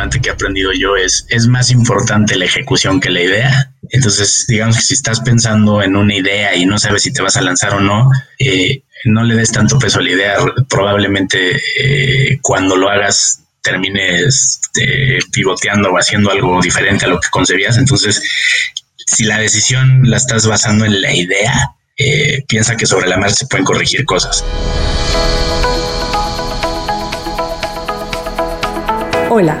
relevante que he aprendido yo es, es más importante la ejecución que la idea. Entonces, digamos que si estás pensando en una idea y no sabes si te vas a lanzar o no, eh, no le des tanto peso a la idea. Probablemente eh, cuando lo hagas termines este, pivoteando o haciendo algo diferente a lo que concebías. Entonces, si la decisión la estás basando en la idea, eh, piensa que sobre la marcha se pueden corregir cosas. Hola,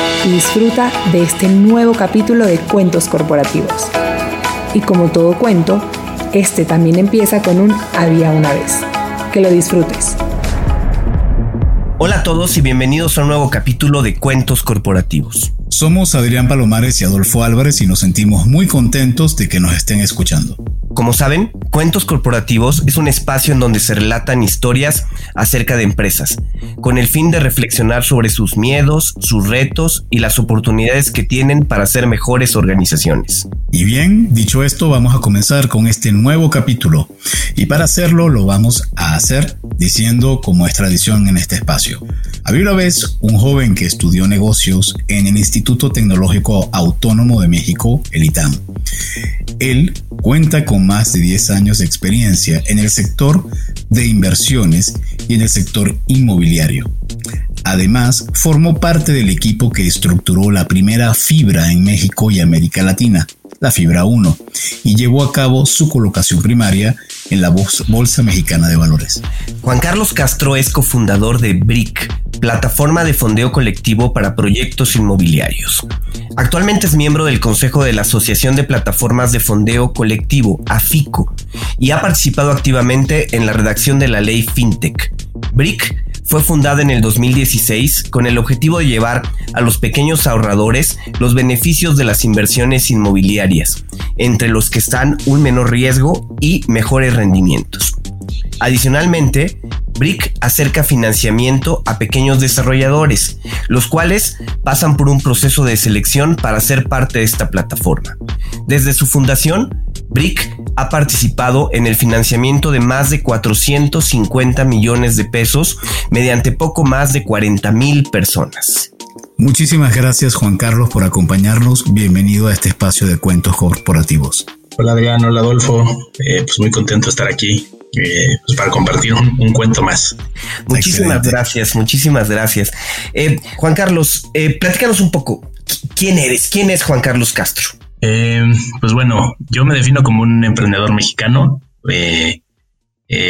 y disfruta de este nuevo capítulo de Cuentos Corporativos. Y como todo cuento, este también empieza con un había una vez. Que lo disfrutes. Hola a todos y bienvenidos a un nuevo capítulo de Cuentos Corporativos. Somos Adrián Palomares y Adolfo Álvarez y nos sentimos muy contentos de que nos estén escuchando. Como saben, Cuentos Corporativos es un espacio en donde se relatan historias acerca de empresas, con el fin de reflexionar sobre sus miedos, sus retos y las oportunidades que tienen para ser mejores organizaciones. Y bien, dicho esto, vamos a comenzar con este nuevo capítulo. Y para hacerlo lo vamos a hacer diciendo como es tradición en este espacio. Había una vez un joven que estudió negocios en el Instituto Tecnológico Autónomo de México, el ITAM. Él cuenta con más de 10 años de experiencia en el sector de inversiones y en el sector inmobiliario. Además, formó parte del equipo que estructuró la primera fibra en México y América Latina, la Fibra 1, y llevó a cabo su colocación primaria en la Bolsa Mexicana de Valores. Juan Carlos Castro es cofundador de BRIC, plataforma de fondeo colectivo para proyectos inmobiliarios. Actualmente es miembro del Consejo de la Asociación de Plataformas de Fondeo Colectivo, AFICO, y ha participado activamente en la redacción de la ley FinTech. BRIC fue fundada en el 2016 con el objetivo de llevar a los pequeños ahorradores los beneficios de las inversiones inmobiliarias, entre los que están un menor riesgo y mejores rendimientos. Adicionalmente, BRIC acerca financiamiento a pequeños desarrolladores, los cuales pasan por un proceso de selección para ser parte de esta plataforma. Desde su fundación, BRIC ha participado en el financiamiento de más de 450 millones de pesos mediante poco más de 40 mil personas. Muchísimas gracias Juan Carlos por acompañarnos. Bienvenido a este espacio de cuentos corporativos. Hola Adrián, hola Adolfo. Eh, pues muy contento de estar aquí eh, pues para compartir un, cuento más. Muchísimas gracias, muchísimas gracias. Eh, Juan Carlos, platícanos un poco. ¿Quién eres? ¿Quién es Juan Carlos Castro? pues bueno, yo me defino como un emprendedor mexicano,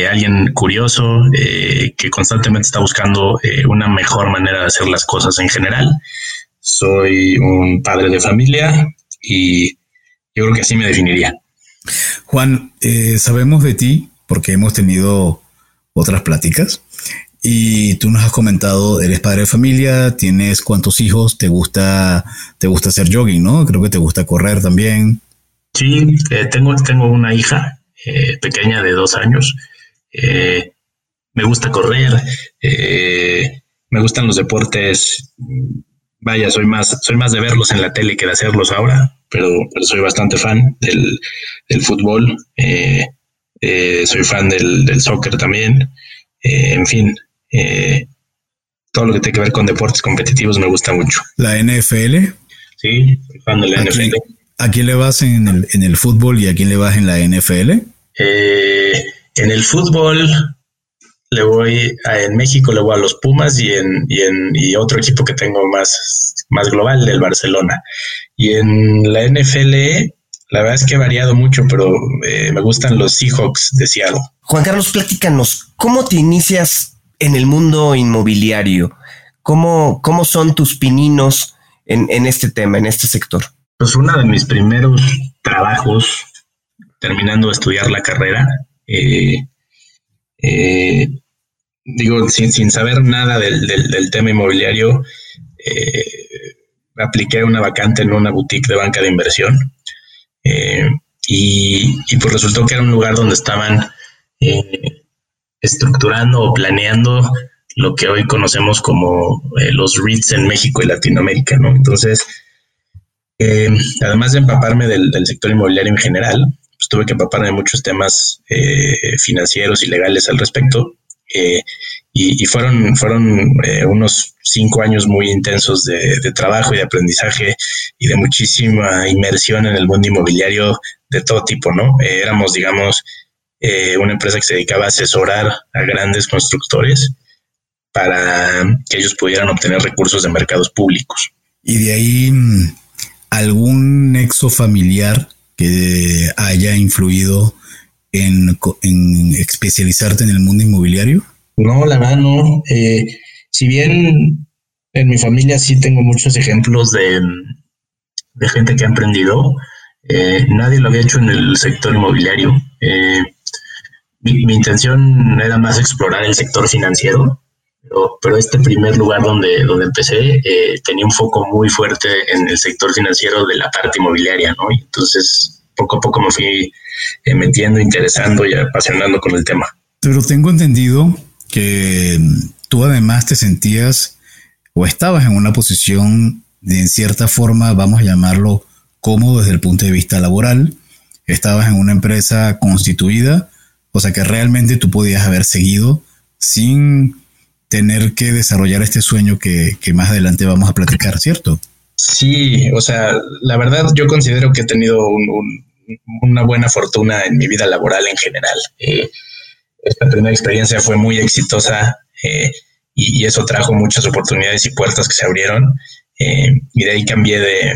alguien curioso que constantemente está buscando una mejor manera de hacer las cosas en general. Soy un padre de familia y yo creo que así me definiría. Juan, sabemos de ti porque hemos tenido otras pláticas y tú nos has comentado, eres padre de familia, tienes cuántos hijos, te gusta, te gusta hacer jogging, ¿no? Creo que te gusta correr también. Sí, eh, tengo, tengo una hija eh, pequeña de dos años. Eh, me gusta correr, me gustan los deportes. Vaya, soy más, soy más de verlos en la tele que de hacerlos ahora, pero, soy bastante fan del, del fútbol. Eh, soy fan del, soccer también, eh, en fin, eh, todo lo que tiene que ver con deportes competitivos me gusta mucho. ¿La NFL? Sí, soy fan de la NFL. ¿A quién le vas en el, en el fútbol y a quién le vas en la NFL? en el fútbol le voy en México le voy a los Pumas y en, y en y otro equipo que tengo más, más global, el Barcelona. Y en la NFL la verdad es que he variado mucho, pero eh, me gustan los Seahawks de Seattle. Juan Carlos, platícanos, ¿cómo te inicias en el mundo inmobiliario? ¿Cómo, cómo son tus pininos en, este tema, en este sector? Pues uno de mis primeros trabajos, terminando de estudiar la carrera, eh, eh, digo, sin, saber nada del, tema inmobiliario, apliqué una vacante en una boutique de banca de inversión. Eh, y, pues resultó que era un lugar donde estaban eh, estructurando o planeando lo que hoy conocemos como eh, los REITs en México y Latinoamérica, ¿no? Entonces, además de empaparme del, sector inmobiliario en general, pues tuve que empaparme de muchos temas financieros y legales al respecto. Y, fueron, fueron unos cinco años muy intensos de, trabajo y de aprendizaje y de muchísima inmersión en el mundo inmobiliario de todo tipo, ¿no? Eh, éramos, digamos, eh, una empresa que se dedicaba a asesorar a grandes constructores para que ellos pudieran obtener recursos de mercados públicos. Y de ahí mm, algún nexo familiar que haya influido en, especializarte en el mundo inmobiliario? No, la verdad no. Eh, si bien en mi familia sí tengo muchos ejemplos de, de gente que ha emprendido, eh, nadie lo había hecho en el sector inmobiliario. Eh, mi, intención era más explorar el sector financiero, pero, este primer lugar donde, donde empecé eh, tenía un foco muy fuerte en el sector financiero de la parte inmobiliaria, ¿no? Y entonces, poco a poco me fui metiendo, interesando y apasionando con el tema. Pero tengo entendido que tú además te sentías o estabas en una posición de, en cierta forma, vamos a llamarlo, cómodo desde el punto de vista laboral, estabas en una empresa constituida, o sea que realmente tú podías haber seguido sin tener que desarrollar este sueño que, más adelante vamos a platicar, ¿cierto? Sí, o sea, la verdad yo considero que he tenido una buena fortuna en mi vida laboral en general. Eh, esta primera experiencia fue muy exitosa eh, y, eso trajo muchas oportunidades y puertas que se abrieron. Eh, y de ahí cambié de,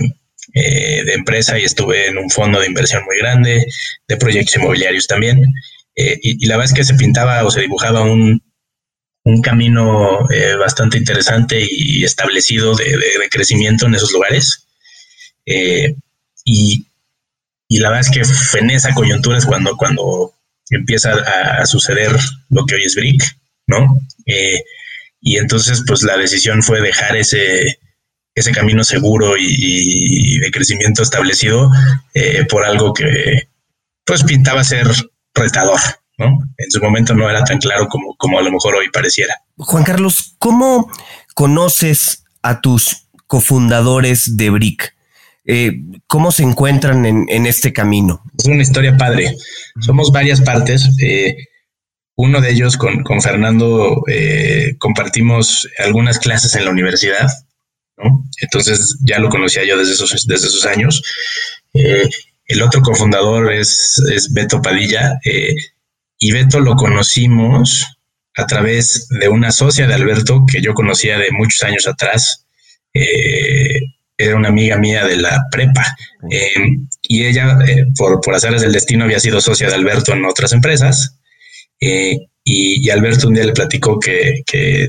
eh, de empresa y estuve en un fondo de inversión muy grande, de proyectos inmobiliarios también. Eh, y, la verdad es que se pintaba o se dibujaba un, un camino eh, bastante interesante y establecido de, crecimiento en esos lugares. Y, y, la verdad es que en esa coyuntura es cuando, cuando empieza a, suceder lo que hoy es BRIC, ¿no? y entonces, pues la decisión fue dejar ese, ese camino seguro y, de crecimiento establecido eh, por algo que pues pintaba ser retador, ¿no? En su momento no era tan claro como, como a lo mejor hoy pareciera. Juan Carlos, ¿cómo conoces a tus cofundadores de BRIC? Eh, ¿Cómo se encuentran en, este camino? Es una historia padre. Somos varias partes. Eh, uno de ellos con, con Fernando compartimos algunas clases en la universidad entonces ya lo conocía yo desde esos, desde esos años. Eh, el otro cofundador es, es Beto Padilla eh, y Beto lo conocimos a través de una socia de Alberto que yo conocía de muchos años atrás. Eh, era una amiga mía de la prepa y ella, por, por azares del destino, había sido socia de Alberto en otras empresas. Y, Alberto un día le platicó que,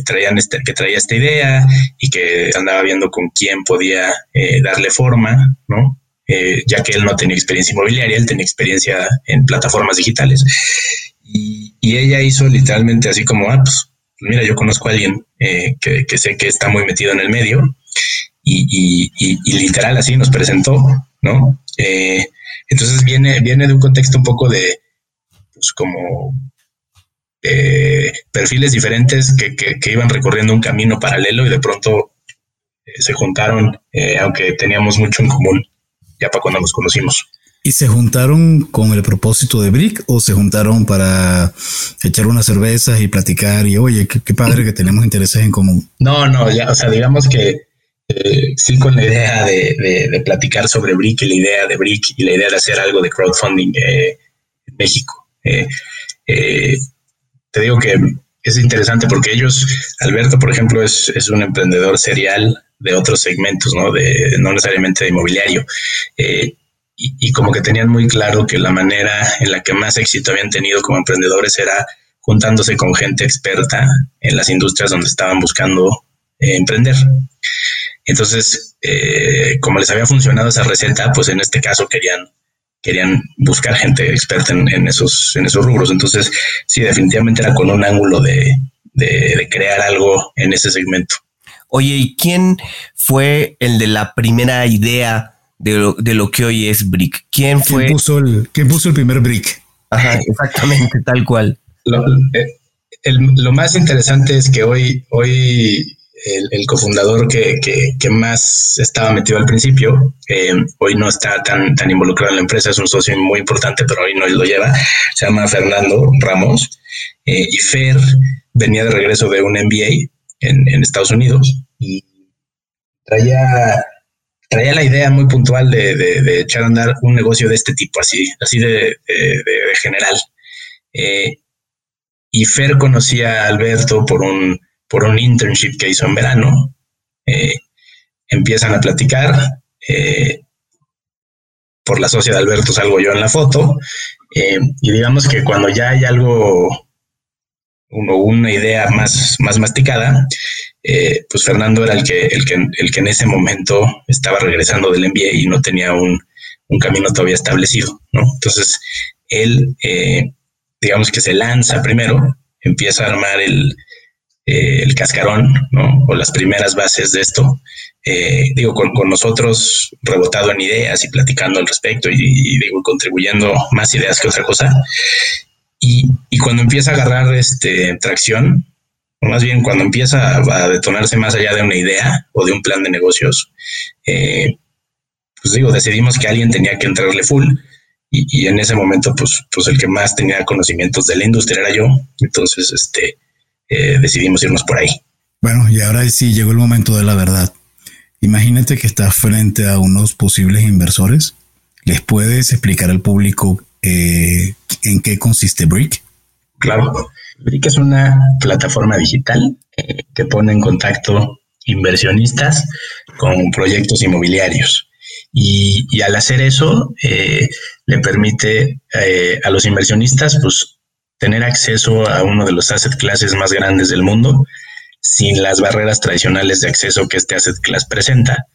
traían este, que traía esta idea y que andaba viendo con quién podía eh, darle forma, ¿no? Eh, ya que él no tenía experiencia inmobiliaria, él tenía experiencia en plataformas digitales. Y, ella hizo literalmente así como, ah, pues mira, yo conozco a alguien eh, que, sé que está muy metido en el medio y, literal así nos presentó, ¿no? entonces viene, viene de un contexto un poco de, pues como eh, perfiles diferentes que, iban recorriendo un camino paralelo y de pronto eh, se juntaron, eh, aunque teníamos mucho en común ya para cuando nos conocimos. ¿Y se juntaron con el propósito de Brick o se juntaron para echar unas cervezas y platicar y oye, qué, padre que tenemos intereses en común? No, no, ya, o sea, digamos que sí con la idea de, platicar sobre Brick y la idea de Brick y la idea de hacer algo de crowdfunding en México te digo que es interesante porque ellos, Alberto, por ejemplo, es, un emprendedor serial de otros segmentos, ¿no? De, no necesariamente de inmobiliario. Y, como que tenían muy claro que la manera en la que más éxito habían tenido como emprendedores era juntándose con gente experta en las industrias donde estaban buscando eh, emprender. Entonces, eh, como les había funcionado esa receta, pues en este caso querían querían buscar gente experta en, esos, en esos rubros. Entonces, sí, definitivamente era con un ángulo de, crear algo en ese segmento. Oye, ¿y quién fue el de la primera idea de lo, de lo que hoy es Brick? ¿Quién fue? ¿Quién puso el, quién puso el primer Brick? Ajá, exactamente, tal cual. Lo, eh, lo, más interesante es que hoy, hoy el, cofundador que, que, más estaba metido al principio, eh, hoy no está tan, tan involucrado en la empresa, es un socio muy importante, pero hoy no lo lleva, se llama Fernando Ramos, eh, y Fer venía de regreso de un MBA en, en Estados Unidos y traía, traía la idea muy puntual de, de, echar a andar un negocio de este tipo, así, así de, de general. Eh, y Fer conocía a Alberto por un, por un internship que hizo en verano. Eh, empiezan a platicar. Eh, por la socia de Alberto salgo yo en la foto. y digamos que cuando ya hay algo una idea más, más masticada, eh, pues Fernando era el que, el, que, el que en ese momento estaba regresando del MBA y no tenía un, camino todavía establecido, ¿no? Entonces, él, eh, digamos que se lanza primero, empieza a armar el, eh, el cascarón, ¿no? O las primeras bases de esto. digo, con, nosotros rebotado en ideas y platicando al respecto y, y, digo, contribuyendo más ideas que otra cosa. Y, cuando empieza a agarrar este, tracción, más bien cuando empieza a, detonarse más allá de una idea o de un plan de negocios, eh, pues digo, decidimos que alguien tenía que entrarle full. Y, en ese momento, pues, pues el que más tenía conocimientos de la industria era yo. Entonces, este, eh, decidimos irnos por ahí. Bueno, y ahora sí llegó el momento de la verdad. Imagínate que estás frente a unos posibles inversores. ¿Les puedes explicar al público eh, ¿En qué consiste Brick? Claro, Brick es una plataforma digital eh, que pone en contacto inversionistas con proyectos inmobiliarios. Y, al hacer eso, eh, le permite a los inversionistas pues, tener acceso a uno de los asset classes más grandes del mundo sin las barreras tradicionales de acceso que este asset class presenta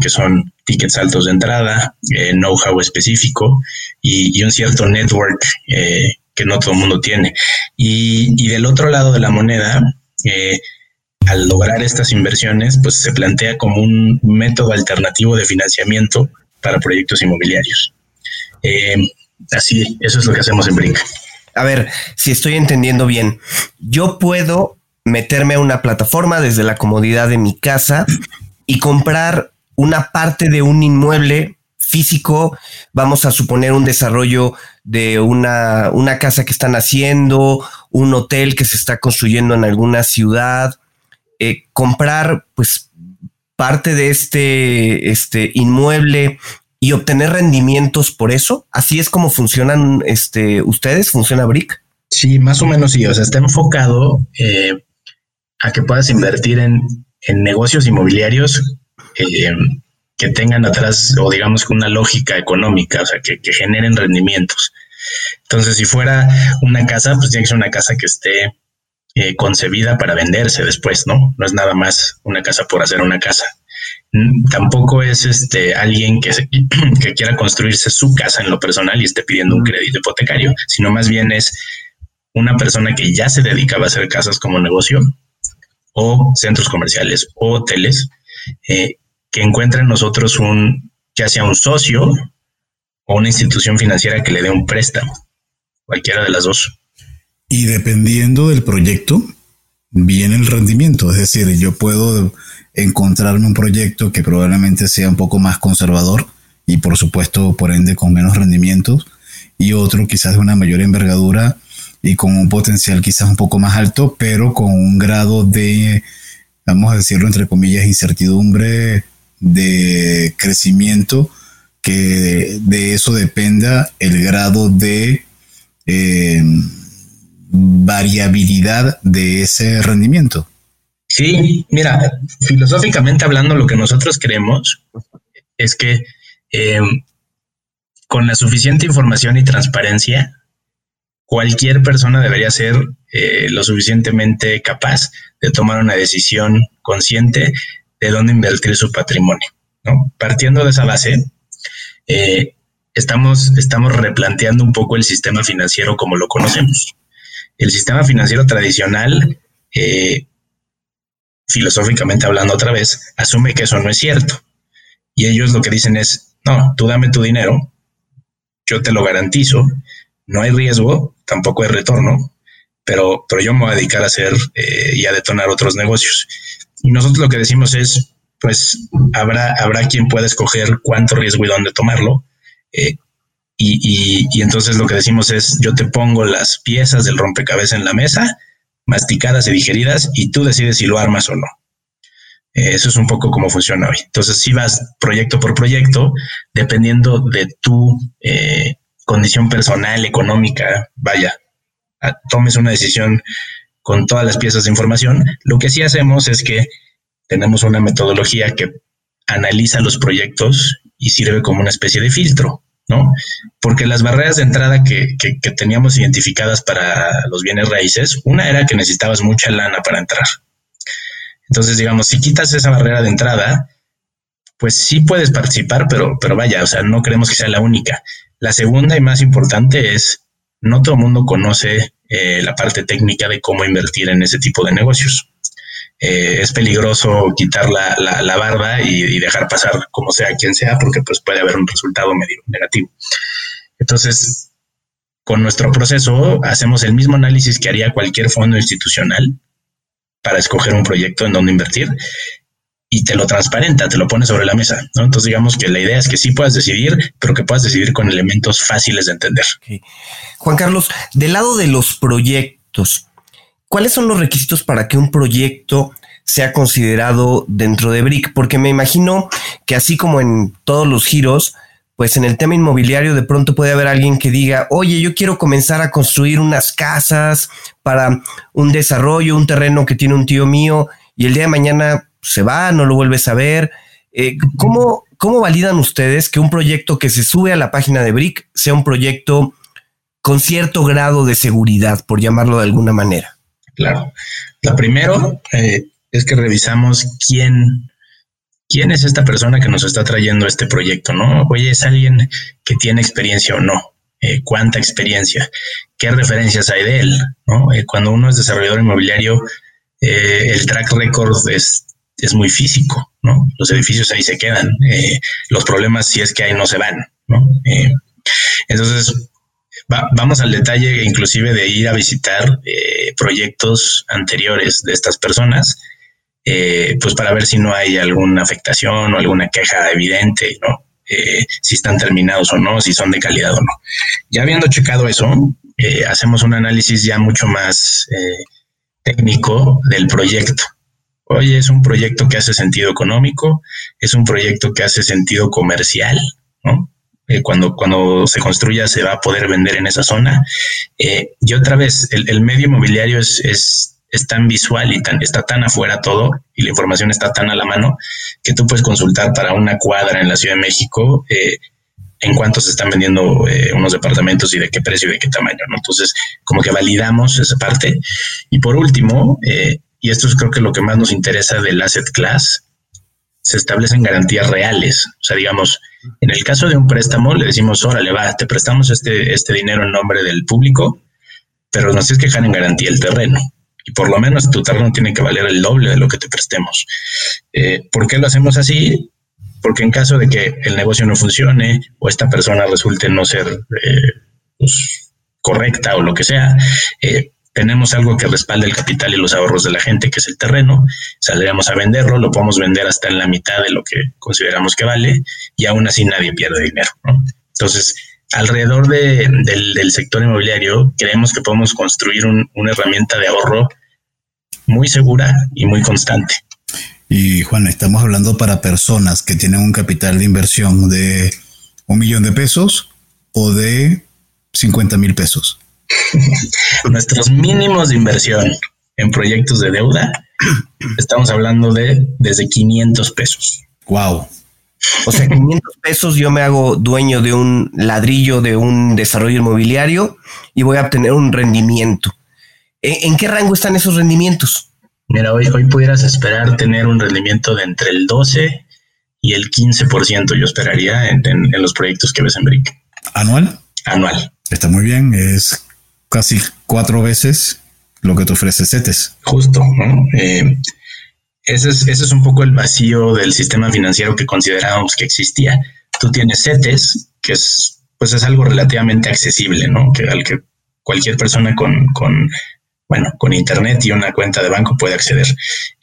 que son tickets altos de entrada, eh, know-how específico y, un cierto network eh, que no todo el mundo tiene. Y, del otro lado de la moneda, eh, al lograr estas inversiones, pues se plantea como un método alternativo de financiamiento para proyectos inmobiliarios. así, eso es lo que hacemos en Brink. A ver, si estoy entendiendo bien, yo puedo meterme a una plataforma desde la comodidad de mi casa y comprar una parte de un inmueble físico, vamos a suponer un desarrollo de una, una, casa que están haciendo, un hotel que se está construyendo en alguna ciudad, eh, comprar pues parte de este, este inmueble y obtener rendimientos por eso. Así es como funcionan este, ustedes, funciona Brick. Sí, más o menos sí. O sea, está enfocado eh, a que puedas invertir en, en negocios inmobiliarios eh, que tengan atrás o digamos una lógica económica, o sea, que, generen rendimientos. Entonces, si fuera una casa, pues tiene que ser una casa que esté eh, concebida para venderse después, ¿no? No es nada más una casa por hacer una casa. Tampoco es este alguien que, que quiera construirse su casa en lo personal y esté pidiendo un crédito hipotecario, sino más bien es una persona que ya se dedicaba a hacer casas como negocio o centros comerciales o hoteles eh, que encuentre en nosotros un, ya sea un socio o una institución financiera que le dé un préstamo, cualquiera de las dos. Y dependiendo del proyecto, viene el rendimiento. Es decir, yo puedo encontrarme un proyecto que probablemente sea un poco más conservador y por supuesto, por ende, con menos rendimientos, y otro quizás de una mayor envergadura y con un potencial quizás un poco más alto, pero con un grado de, vamos a decirlo entre comillas, incertidumbre de crecimiento que de eso dependa el grado de eh, variabilidad de ese rendimiento. Sí, mira, filosóficamente hablando, lo que nosotros creemos es que eh, con la suficiente información y transparencia, cualquier persona debería ser eh, lo suficientemente capaz de tomar una decisión consciente de dónde invertir su patrimonio. ¿no? Partiendo de esa base, eh, estamos, estamos replanteando un poco el sistema financiero como lo conocemos. El sistema financiero tradicional, eh, filosóficamente hablando otra vez, asume que eso no es cierto. Y ellos lo que dicen es, no, tú dame tu dinero, yo te lo garantizo, no hay riesgo, tampoco hay retorno, pero, pero yo me voy a dedicar a hacer eh, y a detonar otros negocios. Y nosotros lo que decimos es, pues habrá, habrá quien pueda escoger cuánto riesgo y dónde tomarlo. Eh, y, y, entonces lo que decimos es, yo te pongo las piezas del rompecabezas en la mesa, masticadas y digeridas, y tú decides si lo armas o no. Eh, eso es un poco cómo funciona hoy. Entonces, si vas proyecto por proyecto, dependiendo de tu eh, condición personal, económica, vaya, tomes una decisión con todas las piezas de información. Lo que sí hacemos es que tenemos una metodología que analiza los proyectos y sirve como una especie de filtro, ¿no? Porque las barreras de entrada que, que teníamos identificadas para los bienes raíces, una era que necesitabas mucha lana para entrar. Entonces, digamos, si quitas esa barrera de entrada, pues sí puedes participar, pero, pero vaya, o sea, no queremos que sea la única. La segunda y más importante es, no todo el mundo conoce eh, la parte técnica de cómo invertir en ese tipo de negocios. Eh, es peligroso quitar la, barba y, dejar pasar como sea quien sea, porque pues puede haber un resultado medio negativo. Entonces, con nuestro proceso hacemos el mismo análisis que haría cualquier fondo institucional para escoger un proyecto en donde invertir y te lo transparenta, te lo pone sobre la mesa. ¿no? Entonces, digamos que la idea es que sí puedas decidir, pero que puedas decidir con elementos fáciles de entender. Juan Carlos, del lado de los proyectos, ¿cuáles son los requisitos para que un proyecto sea considerado dentro de BRIC? Porque me imagino que así como en todos los giros, pues en el tema inmobiliario de pronto puede haber alguien que diga, oye, yo quiero comenzar a construir unas casas para un desarrollo, un terreno que tiene un tío mío, y el día de mañana se va, no lo vuelves a ver. Eh, ¿cómo, ¿Cómo validan ustedes que un proyecto que se sube a la página de BRIC sea un proyecto con cierto grado de seguridad, por llamarlo de alguna manera? Claro. Lo primero eh, es que revisamos quién quién es esta persona que nos está trayendo este proyecto, ¿no? Oye, es alguien que tiene experiencia o no. Eh, cuánta experiencia, qué referencias hay de él, cuando uno es desarrollador inmobiliario, el track record es, es muy físico, ¿no? Los edificios ahí se quedan, los problemas si es que ahí no se van, ¿no? entonces, vamos al detalle inclusive de ir a visitar proyectos anteriores de estas personas eh, pues para ver si no hay alguna afectación o alguna queja evidente, ¿no? Eh, si están terminados o no, si son de calidad o no. Ya habiendo checado eso, eh, hacemos un análisis ya mucho más técnico del proyecto. Oye, es un proyecto que hace sentido económico, es un proyecto que hace sentido comercial, ¿no? cuando, cuando se construya se va a poder vender en esa zona. y otra vez, el, el medio inmobiliario es, es tan visual y tan, está tan afuera todo y la información está tan a la mano que tú puedes consultar para una cuadra en la Ciudad de México eh, en cuánto se están vendiendo eh, unos departamentos y de qué precio y de qué tamaño. ¿no? Entonces, como que validamos esa parte. Y por último, eh, y esto es creo que lo que más nos interesa del asset class, se establecen garantías reales. O sea, digamos, en el caso de un préstamo, le decimos, órale, va, te prestamos este, este dinero en nombre del público, pero nos tienes que dejar en garantía el terreno y por lo menos tu terreno tiene que valer el doble de lo que te prestemos. Eh, ¿Por qué lo hacemos así? Porque en caso de que el negocio no funcione o esta persona resulte no ser eh, pues, correcta o lo que sea, eh, tenemos algo que respalde el capital y los ahorros de la gente, que es el terreno, saldríamos a venderlo, lo podemos vender hasta en la mitad de lo que consideramos que vale y aún así nadie pierde dinero. Entonces, alrededor del, sector inmobiliario, creemos que podemos construir una herramienta de ahorro muy segura y muy constante. Y Juan, estamos hablando para personas que tienen un capital de inversión de un millón de pesos o de 50 mil pesos. Nuestros mínimos de inversión en proyectos de deuda, estamos hablando de desde 500 pesos. Wow. O sea, 500 pesos yo me hago dueño de un ladrillo de un desarrollo inmobiliario y voy a obtener un rendimiento. ¿En, qué rango están esos rendimientos? Mira, hoy, hoy pudieras esperar tener un rendimiento de entre el 12 y el 15%, yo esperaría en, los proyectos que ves en Brick. ¿Anual? Anual. Está muy bien, es casi cuatro veces lo que te ofrece CETES. Justo, ¿no? Eh, ese es, ese es un poco el vacío del sistema financiero que considerábamos que existía. Tú tienes CETES, que es, pues es algo relativamente accesible, ¿no? Que al que cualquier persona con, con bueno, con internet y una cuenta de banco puede acceder.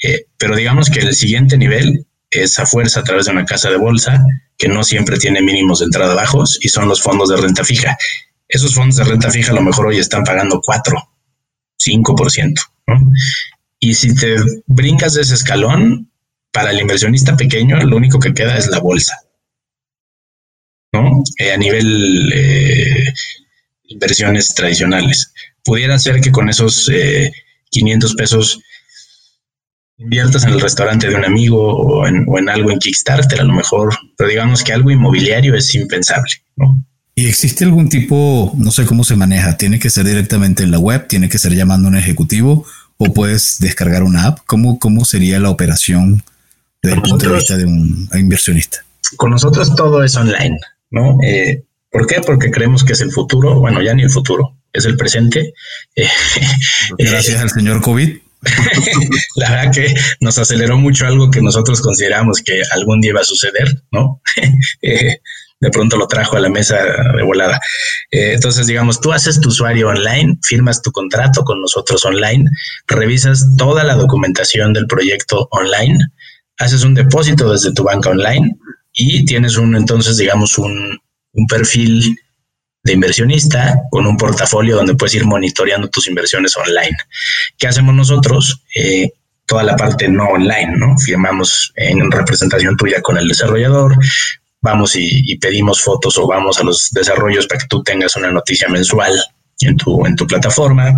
Eh, pero digamos que el siguiente nivel es a fuerza a través de una casa de bolsa que no siempre tiene mínimos de entrada bajos y son los fondos de renta fija. Esos fondos de renta fija a lo mejor hoy están pagando 4, 5%. ¿no? Y si te brincas de ese escalón, para el inversionista pequeño, lo único que queda es la bolsa. ¿no? Eh, a nivel eh, inversiones tradicionales. Pudiera ser que con esos 500 eh, pesos inviertas en el restaurante de un amigo o en, o en, algo en Kickstarter a lo mejor, pero digamos que algo inmobiliario es impensable, ¿no? ¿Y existe algún tipo, no sé cómo se maneja? ¿Tiene que ser directamente en la web? ¿Tiene que ser llamando a un ejecutivo? ¿O puedes descargar una app? ¿Cómo, cómo sería la operación desde el punto de vista de un inversionista? Con nosotros todo es online, ¿no? Eh, ¿Por qué? Porque creemos que es el futuro, bueno, ya ni el futuro, es el presente. Gracias al señor COVID. la verdad que nos aceleró mucho algo que nosotros consideramos que algún día iba a suceder, ¿no? Eh, de pronto lo trajo a la mesa de volada. Eh, entonces, digamos, tú haces tu usuario online, firmas tu contrato con nosotros online, revisas toda la documentación del proyecto online, haces un depósito desde tu banca online y tienes un, entonces, digamos, un, un perfil de inversionista con un portafolio donde puedes ir monitoreando tus inversiones online. ¿Qué hacemos nosotros? Eh, toda la parte no online, ¿no? Firmamos en representación tuya con el desarrollador, vamos y, pedimos fotos o vamos a los desarrollos para que tú tengas una noticia mensual en tu, en tu plataforma.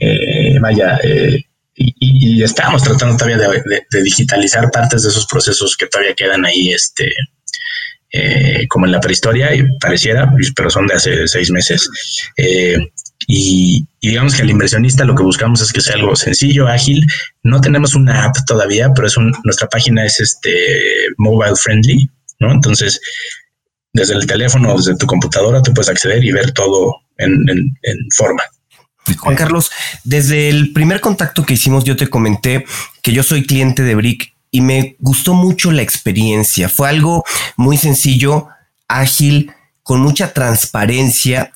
Eh, vaya, eh, y, estamos tratando todavía de, digitalizar partes de esos procesos que todavía quedan ahí, este, eh, como en la prehistoria, y pareciera, pero son de hace seis meses. Y, digamos que al inversionista lo que buscamos es que sea algo sencillo, ágil. No tenemos una app todavía, pero es nuestra página es este mobile friendly, ¿no? Entonces, desde el teléfono, desde tu computadora, tú puedes acceder y ver todo en, en forma. Juan Carlos, desde el primer contacto que hicimos, yo te comenté que yo soy cliente de Brick y me gustó mucho la experiencia. Fue algo muy sencillo, ágil, con mucha transparencia,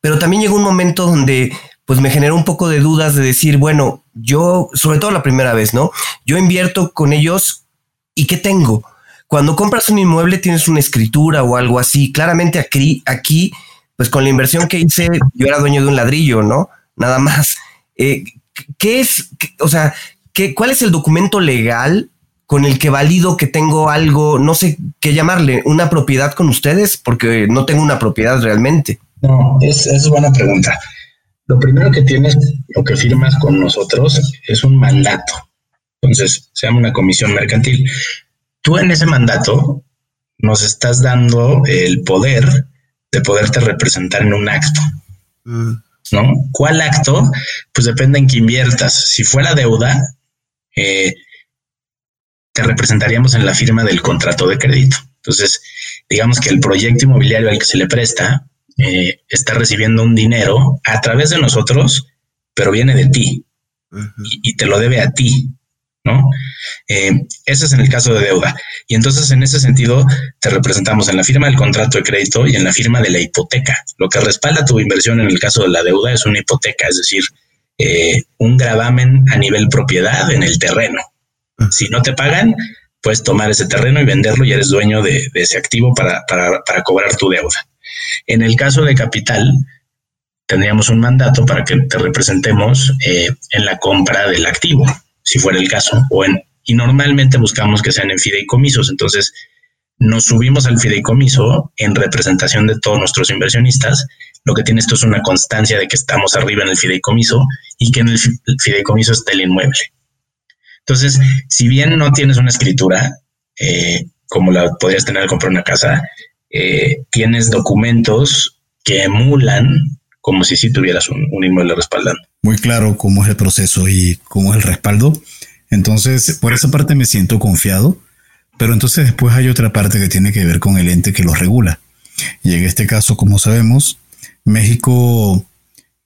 pero también llegó un momento donde pues me generó un poco de dudas de decir, bueno, yo, sobre todo la primera vez, ¿no? Yo invierto con ellos y ¿qué tengo? Cuando compras un inmueble tienes una escritura o algo así. Claramente aquí, aquí pues con la inversión que hice, yo era dueño de un ladrillo, ¿no? Nada más. Eh, ¿Qué es, o sea, ¿qué, cuál es el documento legal con el que valido que tengo algo, no sé qué llamarle, una propiedad con ustedes, porque no tengo una propiedad realmente. No, es, es buena pregunta. Lo primero que tienes o que firmas con nosotros es un mandato. Entonces, se llama una comisión mercantil. Tú en ese mandato nos estás dando el poder de poderte representar en un acto. Mm. ¿No? ¿Cuál acto? Pues depende en qué inviertas. Si fuera deuda, eh, te representaríamos en la firma del contrato de crédito. Entonces, digamos que el proyecto inmobiliario al que se le presta eh, está recibiendo un dinero a través de nosotros, pero viene de ti y, te lo debe a ti, ¿no? Eh, ese es en el caso de deuda. Y entonces, en ese sentido, te representamos en la firma del contrato de crédito y en la firma de la hipoteca. Lo que respalda tu inversión en el caso de la deuda es una hipoteca, es decir, eh, un gravamen a nivel propiedad en el terreno. Si no te pagan, puedes tomar ese terreno y venderlo y eres dueño de, ese activo para, cobrar tu deuda. En el caso de capital, tendríamos un mandato para que te representemos eh, en la compra del activo, si fuera el caso, o en, y normalmente buscamos que sean en fideicomisos. Entonces, nos subimos al fideicomiso en representación de todos nuestros inversionistas. Lo que tiene esto es una constancia de que estamos arriba en el fideicomiso y que en el fideicomiso está el inmueble. Entonces, si bien no tienes una escritura, eh, como la podrías tener al comprar una casa, eh, tienes documentos que emulan como si sí tuvieras un, inmueble respaldando. Muy claro cómo es el proceso y cómo es el respaldo. Entonces, por esa parte me siento confiado, pero entonces después hay otra parte que tiene que ver con el ente que los regula. Y en este caso, como sabemos, México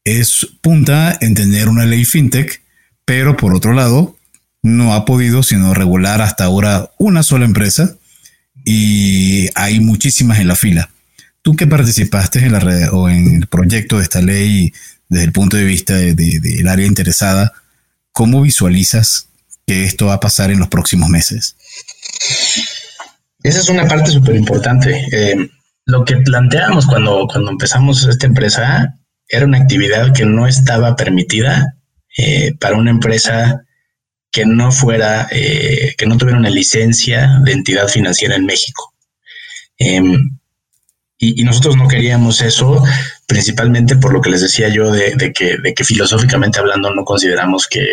es punta en tener una ley fintech, pero por otro lado, no ha podido sino regular hasta ahora una sola empresa y hay muchísimas en la fila. Tú que participaste en la red o en el proyecto de esta ley desde el punto de vista del área interesada, ¿cómo visualizas que esto va a pasar en los próximos meses? Esa es una parte súper importante. Eh, lo que planteamos cuando, cuando empezamos esta empresa era una actividad que no estaba permitida eh, para una empresa que no fuera, eh, que no tuviera una licencia de entidad financiera en México. Em, y, nosotros no queríamos eso, principalmente por lo que les decía yo de, que, de que, filosóficamente hablando no consideramos que,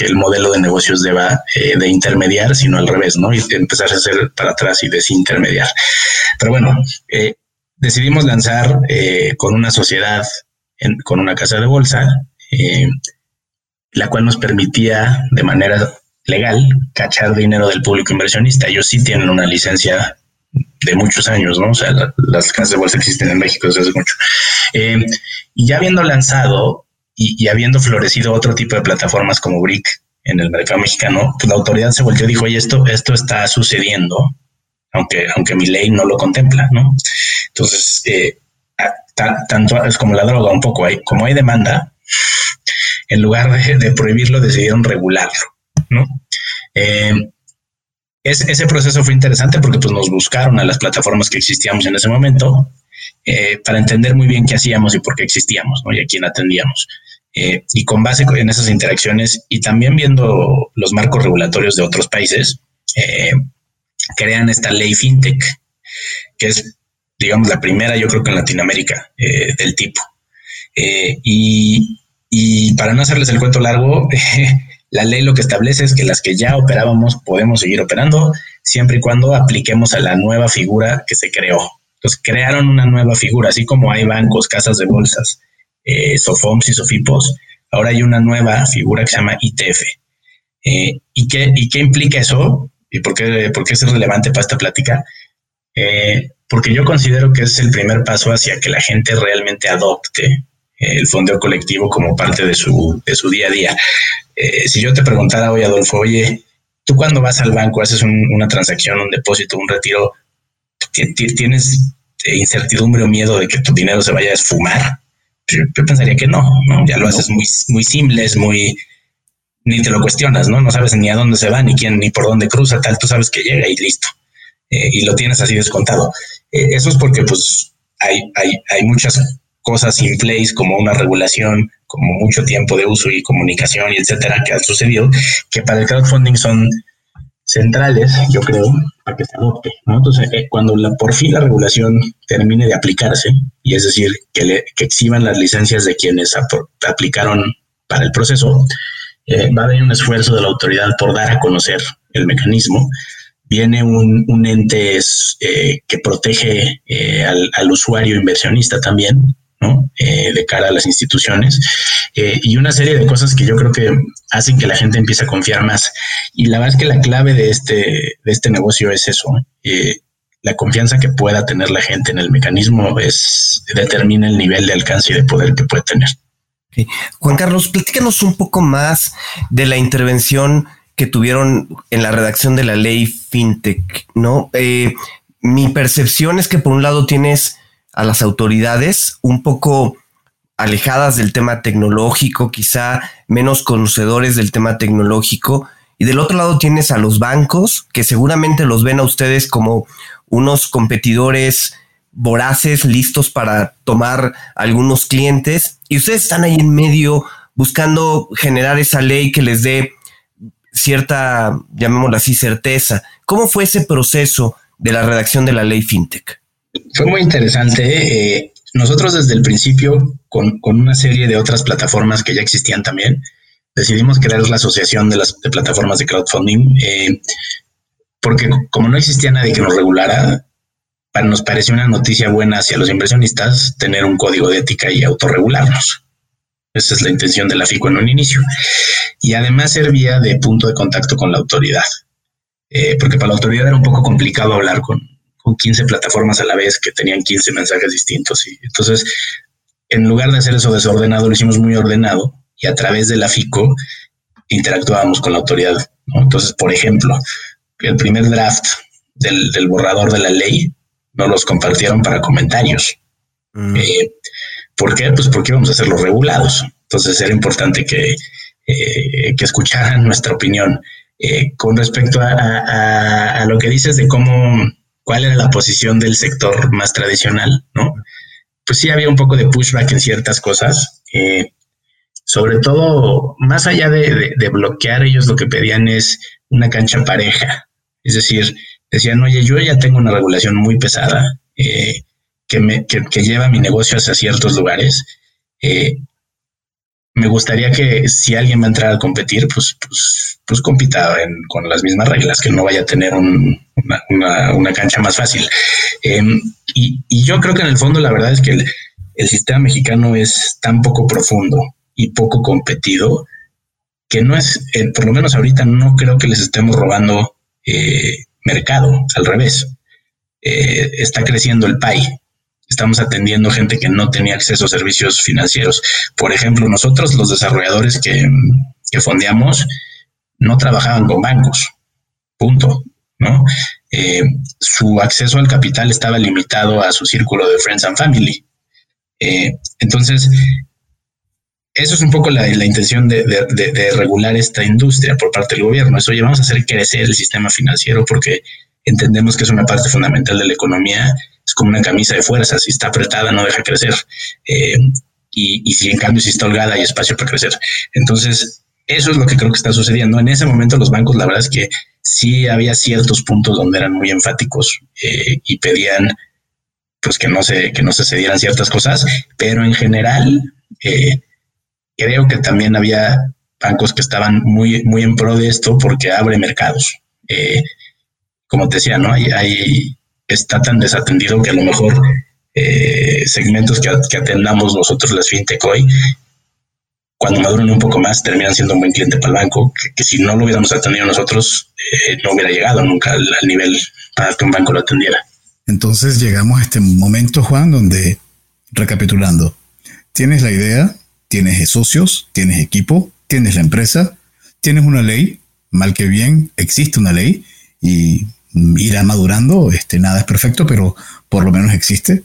el modelo de negocios deba eh, de intermediar, sino al revés, ¿no? Y empezar a hacer para atrás y desintermediar. Pero bueno, eh, decidimos lanzar eh, con una sociedad, con una casa de bolsa, la cual nos permitía de manera legal cachar dinero del público inversionista. Ellos sí tienen una licencia de muchos años, ¿no? O sea, las casas de bolsa existen en México desde hace mucho. Eh, y ya habiendo lanzado y, habiendo florecido otro tipo de plataformas como Brick en el mercado mexicano, pues la autoridad se volvió y dijo, oye, esto, esto está sucediendo, aunque, aunque mi ley no lo contempla, ¿no? Entonces, eh, tanto es como la droga un poco, hay, como hay demanda, en lugar de, prohibirlo, decidieron regularlo, ¿no? Eh, ese proceso fue interesante porque pues, nos buscaron a las plataformas que existíamos en ese momento eh, para entender muy bien qué hacíamos y por qué existíamos y a quién atendíamos. Eh, y con base en esas interacciones y también viendo los marcos regulatorios de otros países, eh, crean esta ley fintech, que es, digamos, la primera, yo creo que en Latinoamérica del tipo. Y, y, para no hacerles el cuento largo, La ley lo que establece es que las que ya operábamos podemos seguir operando siempre y cuando apliquemos a la nueva figura que se creó. Entonces crearon una nueva figura, así como hay bancos, casas de bolsas, eh, SOFOMS y SOFIPOS, ahora hay una nueva figura que se llama ITF. Eh, ¿y, qué, ¿Y qué implica eso? ¿Y por qué, por qué es relevante para esta plática? Eh, porque yo considero que es el primer paso hacia que la gente realmente adopte el fondeo colectivo como parte de su, de su día a día. Eh, si yo te preguntara hoy, Adolfo, oye, tú cuando vas al banco, haces una transacción, un depósito, un retiro, ¿tienes incertidumbre o miedo de que tu dinero se vaya a esfumar? Yo, pensaría que no, ¿no? Ya lo haces muy, muy simple, es muy, ni te lo cuestionas, ¿no? No sabes ni a dónde se va, ni quién, ni por dónde cruza, tal, tú sabes que llega y listo. Eh, y lo tienes así descontado. Eh, eso es porque, pues, hay, hay, hay muchas cosas in place como una regulación, como mucho tiempo de uso y comunicación y etcétera que ha sucedido, que para el crowdfunding son centrales, yo creo, para que se adopte. Entonces, eh, cuando la, por fin la regulación termine de aplicarse, y es decir, que, le, que exhiban las licencias de quienes aplicaron para el proceso, eh, va a haber un esfuerzo de la autoridad por dar a conocer el mecanismo. Viene un, un ente eh, que protege al, usuario inversionista también, eh, de cara a las instituciones eh, y una serie de cosas que yo creo que hacen que la gente empiece a confiar más. Y la verdad es que la clave de este, de este negocio es eso. Eh, la confianza que pueda tener la gente en el mecanismo es determina el nivel de alcance y de poder que puede tener. Juan Carlos, platícanos un poco más de la intervención que tuvieron en la redacción de la ley FinTech, ¿no? mi percepción es que por un lado tienes a las autoridades un poco alejadas del tema tecnológico, quizá menos conocedores del tema tecnológico. Y del otro lado tienes a los bancos, que seguramente los ven a ustedes como unos competidores voraces, listos para tomar algunos clientes. Y ustedes están ahí en medio buscando generar esa ley que les dé cierta, llamémosla así, certeza. ¿Cómo fue ese proceso de la redacción de la ley FinTech? Fue muy interesante. Eh, nosotros desde el principio, con, una serie de otras plataformas que ya existían también, decidimos crear la asociación de las plataformas de crowdfunding, eh, porque como no existía nadie que nos regulara, nos pareció una noticia buena hacia los inversionistas tener un código de ética y autorregularnos. Esa es la intención de la FICO en un inicio. Y además servía de punto de contacto con la autoridad, eh, porque para la autoridad era un poco complicado hablar con, con 15 plataformas a la vez que tenían 15 mensajes distintos. Y entonces, en lugar de hacer eso desordenado, lo hicimos muy ordenado y a través de la FICO interactuábamos con la autoridad. Entonces, por ejemplo, el primer draft del, borrador de la ley no los compartieron para comentarios. Mm. Eh, ¿Por qué? Pues porque íbamos a ser los regulados. Entonces era importante que, eh, que escucharan nuestra opinión. Eh, con respecto a, lo que dices de cómo, cuál era la posición del sector más tradicional, ¿no? Pues sí había un poco de pushback en ciertas cosas. sobre todo, más allá de, bloquear, ellos lo que pedían es una cancha pareja. Es decir, decían, oye, yo ya tengo una regulación muy pesada eh, que, me, que, lleva mi negocio hacia ciertos lugares. Eh, me gustaría que si alguien va a entrar a competir, pues, pues, pues compita con las mismas reglas, que no vaya a tener una, cancha más fácil. Em, y, yo creo que en el fondo la verdad es que el, el sistema mexicano es tan poco profundo y poco competido que no es, eh, por lo menos ahorita no creo que les estemos robando eh, mercado, al revés. Eh, está creciendo el PAI. Estamos atendiendo gente que no tenía acceso a servicios financieros. Por ejemplo, nosotros, los desarrolladores que, que fondeamos, no trabajaban con bancos. Punto. ¿no? Eh, su acceso al capital estaba limitado a su círculo de friends and family. entonces, eso es un poco la, intención de, regular esta industria por parte del gobierno. Eso, oye, vamos a hacer crecer el sistema financiero porque entendemos que es una parte fundamental de la economía. Como una camisa de fuerza. Si está apretada, no deja crecer. Eh, y, si en cambio si está holgada, hay espacio para crecer. Entonces, eso es lo que creo que está sucediendo. En ese momento los bancos, la verdad es que sí había ciertos puntos donde eran muy enfáticos eh, y pedían pues que no se que no se cedieran ciertas cosas, pero en general eh, creo que también había bancos que estaban muy, muy en pro de esto porque abre mercados. Como te decía, ¿no? Hay, está tan desatendido que a lo mejor eh, segmentos que, atendamos nosotros las fintech hoy, cuando maduran un poco más, terminan siendo un buen cliente para el banco, que, si no lo hubiéramos atendido nosotros, eh, no hubiera llegado nunca al, al nivel para que un banco lo atendiera. Entonces llegamos a este momento, Juan, donde, recapitulando, tienes la idea, Tienes socios, tienes equipo, tienes la empresa, tienes una ley, mal que bien, existe una ley y irá madurando, este, nada es perfecto, pero por lo menos existe.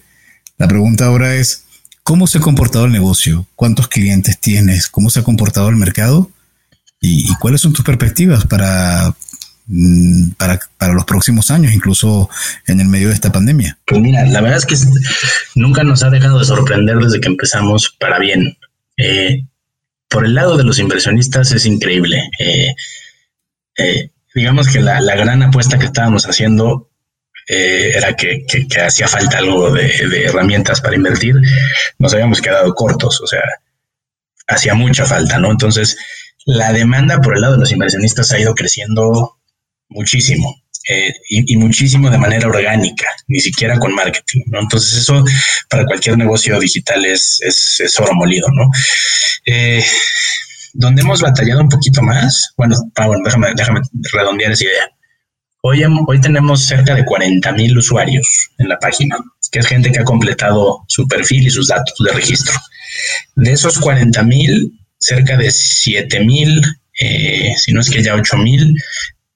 La pregunta ahora es, ¿cómo se ha comportado el negocio? ¿Cuántos clientes tienes? ¿Cómo se ha comportado el mercado? ¿Y, cuáles son tus perspectivas para, mm, para, para, los próximos años, incluso en el medio de esta pandemia? Pues mira, la verdad es que nunca nos ha dejado de sorprender desde que empezamos para bien. Eh, por el lado de los inversionistas es increíble. Eh, eh, digamos que la, gran apuesta que estábamos haciendo era que, hacía falta algo de, herramientas para invertir. Nos habíamos quedado cortos, o sea, hacía mucha falta, ¿no? Entonces, la demanda por el lado de los inversionistas ha ido creciendo muchísimo. Eh, y, muchísimo de manera orgánica, ni siquiera con marketing, ¿no? Entonces eso para cualquier negocio digital es, es, oro molido, ¿no? Eh, donde hemos batallado un poquito más, bueno, ah, déjame, déjame redondear esa idea. Hoy, hoy tenemos cerca de 40 mil usuarios en la página, que es gente que ha completado su perfil y sus datos de registro. De esos 40 mil, cerca de 7 mil, eh, si no es que ya 8 mil,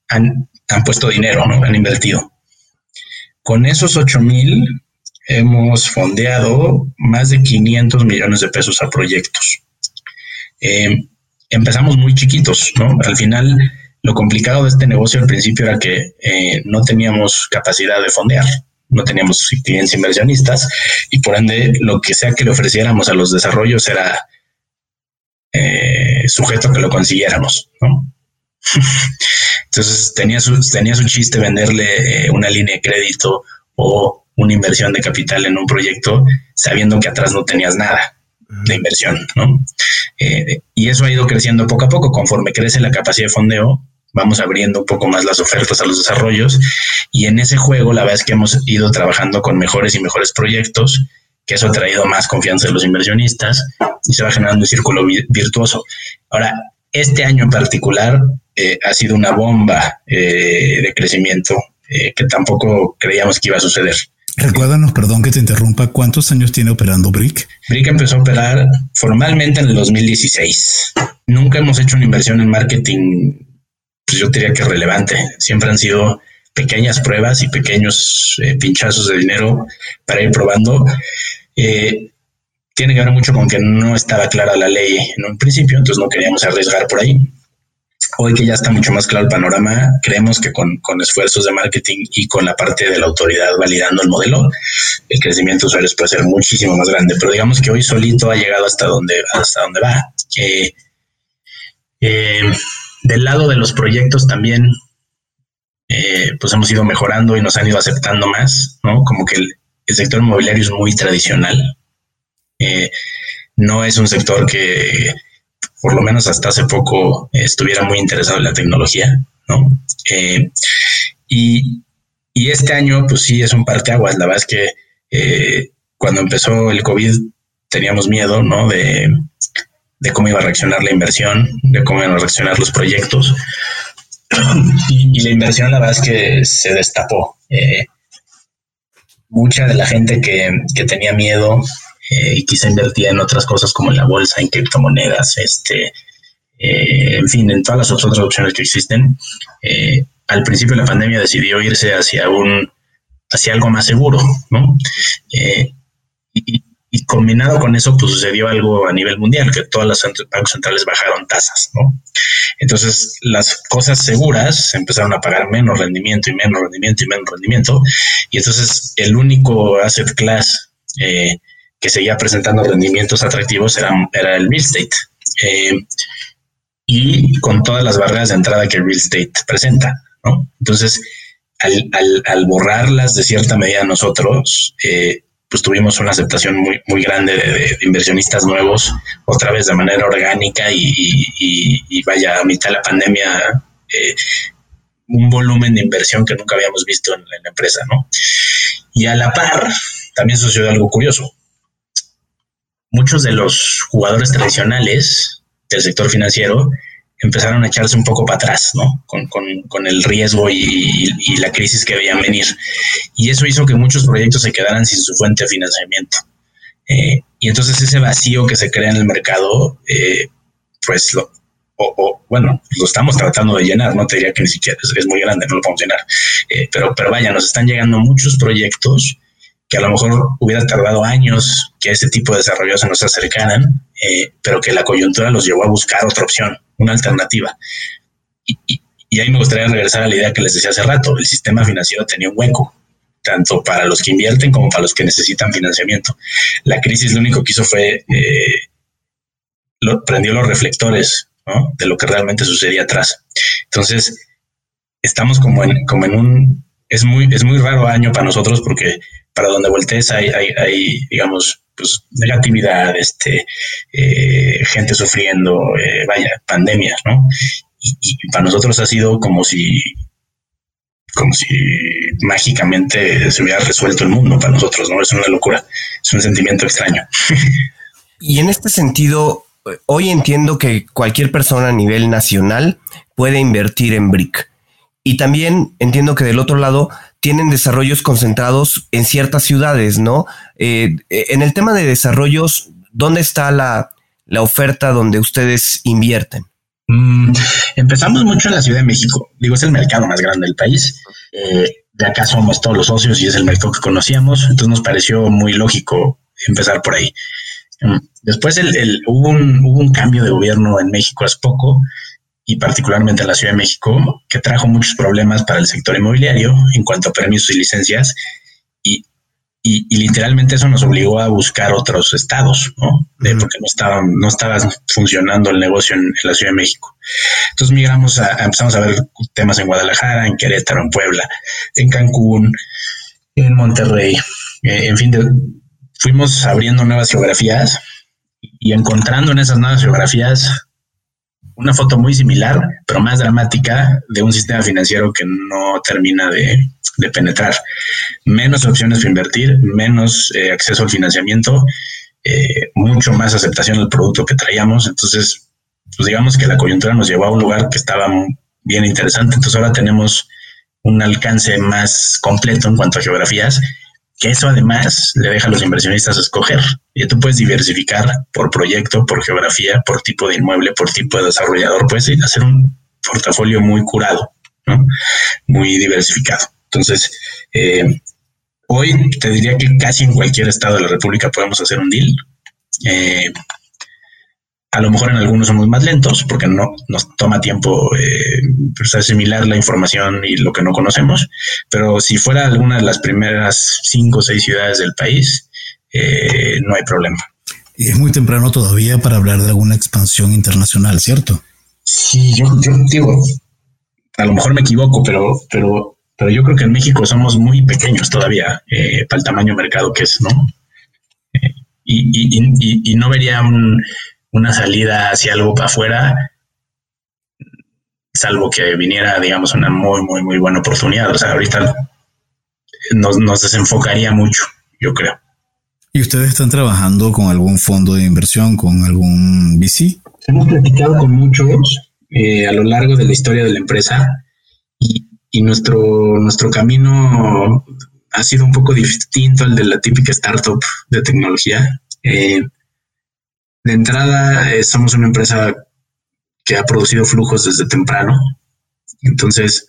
han han puesto dinero, ¿no? Han invertido. Con esos 8 mil hemos fondeado más de 500 millones de pesos a proyectos. Eh, empezamos muy chiquitos, ¿no? Al final, lo complicado de este negocio al principio era que eh, no teníamos capacidad de fondear, no teníamos clientes inversionistas y por ende lo que sea que le ofreciéramos a los desarrollos era eh, sujeto a que lo consiguiéramos, ¿no? Entonces tenía su, tenía su chiste venderle eh, una línea de crédito o una inversión de capital en un proyecto sabiendo que atrás no tenías nada de inversión, ¿no? Eh, y eso ha ido creciendo poco a poco. Conforme crece la capacidad de fondeo, vamos abriendo un poco más las ofertas a los desarrollos y en ese juego la verdad es que hemos ido trabajando con mejores y mejores proyectos, que eso ha traído más confianza en los inversionistas y se va generando un círculo virtuoso. Ahora, este año en particular eh, ha sido una bomba eh, de crecimiento eh, que tampoco creíamos que iba a suceder. Recuérdanos, perdón que te interrumpa, ¿cuántos años tiene operando Brick? Brick empezó a operar formalmente en el 2016. nunca hemos hecho una inversión en marketing, pues yo diría que relevante. Siempre han sido pequeñas pruebas y pequeños eh, pinchazos de dinero para ir probando. Eh, tiene que ver mucho con que no estaba clara la ley en un principio, entonces no queríamos arriesgar por ahí. Hoy que ya está mucho más claro el panorama, creemos que con, esfuerzos de marketing y con la parte de la autoridad validando el modelo, el crecimiento de usuarios puede ser muchísimo más grande. Pero digamos que hoy solito ha llegado hasta donde, hasta donde va. Eh, del lado de los proyectos también, eh, pues hemos ido mejorando y nos han ido aceptando más, ¿no? Como que el, sector inmobiliario es muy tradicional. Eh, no es un sector que por lo menos hasta hace poco, estuviera muy interesado en la tecnología, ¿no? Eh, y, este año, pues sí, es un parteaguas. La verdad es que eh, cuando empezó el COVID teníamos miedo, ¿no? De, cómo iba a reaccionar la inversión, de cómo iban a reaccionar los proyectos. y, la inversión, la verdad es que se destapó. Eh, mucha de la gente que, que tenía miedo eh, y quizá invertía en otras cosas como en la bolsa, en criptomonedas, este, eh, en fin, en todas las otras opciones que existen. Eh, al principio de la pandemia decidió irse hacia un hacia algo más seguro, ¿no? y, combinado con eso, pues sucedió algo a nivel mundial, que todas las bancos centrales bajaron tasas, ¿no? Entonces, las cosas seguras empezaron a pagar menos rendimiento y menos rendimiento y menos rendimiento. Y entonces, el único asset class eh, que seguía presentando rendimientos atractivos era, era el real estate. Eh, y con todas las barreras de entrada que el real estate presenta. ¿no? Entonces, al, borrarlas de cierta medida nosotros, eh, pues tuvimos una aceptación muy, muy grande de, inversionistas nuevos, otra vez de manera orgánica y, vaya, a mitad de la pandemia, eh, un volumen de inversión que nunca habíamos visto en, en la empresa, ¿no? Y a la par, también sucedió algo curioso muchos de los jugadores tradicionales del sector financiero empezaron a echarse un poco para atrás, ¿no? Con, el riesgo y, la crisis que veían venir. Y eso hizo que muchos proyectos se quedaran sin su fuente de financiamiento. Eh, y entonces ese vacío que se crea en el mercado, eh, pues lo, bueno, lo estamos tratando de llenar, no te diría que ni siquiera es, muy grande, no lo podemos llenar. Eh, pero, pero vaya, nos están llegando muchos proyectos que a lo mejor hubiera tardado años que este tipo de desarrollos se nos acercaran, eh, pero que la coyuntura los llevó a buscar otra opción, una alternativa. Y, ahí me gustaría regresar a la idea que les decía hace rato, el sistema financiero tenía un hueco, tanto para los que invierten como para los que necesitan financiamiento. La crisis lo único que hizo fue, eh, lo, prendió los reflectores de lo que realmente sucedía atrás. Entonces, estamos como en, como en un, es muy, es muy raro año para nosotros porque para donde voltees hay, hay, digamos, pues negatividad, este, eh, gente sufriendo, eh, vaya, pandemias, ¿no? Y, para nosotros ha sido como si, como si mágicamente se hubiera resuelto el mundo para nosotros, ¿no? Es una locura, es un sentimiento extraño. y en este sentido, hoy entiendo que cualquier persona a nivel nacional puede invertir en BRIC. Y también entiendo que del otro lado tienen desarrollos concentrados en ciertas ciudades, ¿no? Eh, en el tema de desarrollos, ¿dónde está la, oferta donde ustedes invierten? Mm, empezamos mucho en la Ciudad de México. Digo, es el mercado más grande del país. Eh, de acá somos todos los socios y es el mercado que conocíamos. Entonces nos pareció muy lógico empezar por ahí. Mm, después hubo, un, hubo un cambio de gobierno en México hace poco y particularmente en la Ciudad de México, que trajo muchos problemas para el sector inmobiliario en cuanto a permisos y licencias. Y, y, literalmente eso nos obligó a buscar otros estados, ¿no? porque no estaba, no estaba funcionando el negocio en, la Ciudad de México. Entonces migramos a, empezamos a ver temas en Guadalajara, en Querétaro, en Puebla, en Cancún, en Monterrey. Eh, en fin, fuimos abriendo nuevas geografías y encontrando en esas nuevas geografías una foto muy similar, pero más dramática, de un sistema financiero que no termina de, penetrar. Menos opciones para invertir, menos eh, acceso al financiamiento, eh, mucho más aceptación del producto que traíamos. Entonces, pues digamos que la coyuntura nos llevó a un lugar que estaba bien interesante. Entonces ahora tenemos un alcance más completo en cuanto a geografías que eso además le deja a los inversionistas escoger. Y tú puedes diversificar por proyecto, por geografía, por tipo de inmueble, por tipo de desarrollador. Puedes hacer un portafolio muy curado, muy diversificado. Entonces, eh, hoy te diría que casi en cualquier estado de la República podemos hacer un deal. Eh, a lo mejor en algunos somos más lentos porque no nos toma tiempo eh, pues, asimilar la información y lo que no conocemos, pero si fuera alguna de las primeras cinco o seis ciudades del país, eh, no hay problema. Y es muy temprano todavía para hablar de alguna expansión internacional, ¿cierto? Sí, yo, digo, a lo mejor me equivoco, pero, pero, pero yo creo que en México somos muy pequeños todavía eh, para el tamaño mercado que es, ¿no? y, y no vería un, una salida hacia algo para afuera, salvo que viniera, digamos, una muy, muy, muy buena oportunidad. O sea, ahorita nos, desenfocaría mucho, yo creo. ¿Y ustedes están trabajando con algún fondo de inversión, con algún VC? Hemos platicado con muchos eh, a lo largo de la historia de la empresa y, nuestro, nuestro camino ha sido un poco distinto al de la típica startup de tecnología. Eh, de entrada, eh, somos una empresa que ha producido flujos desde temprano. Entonces,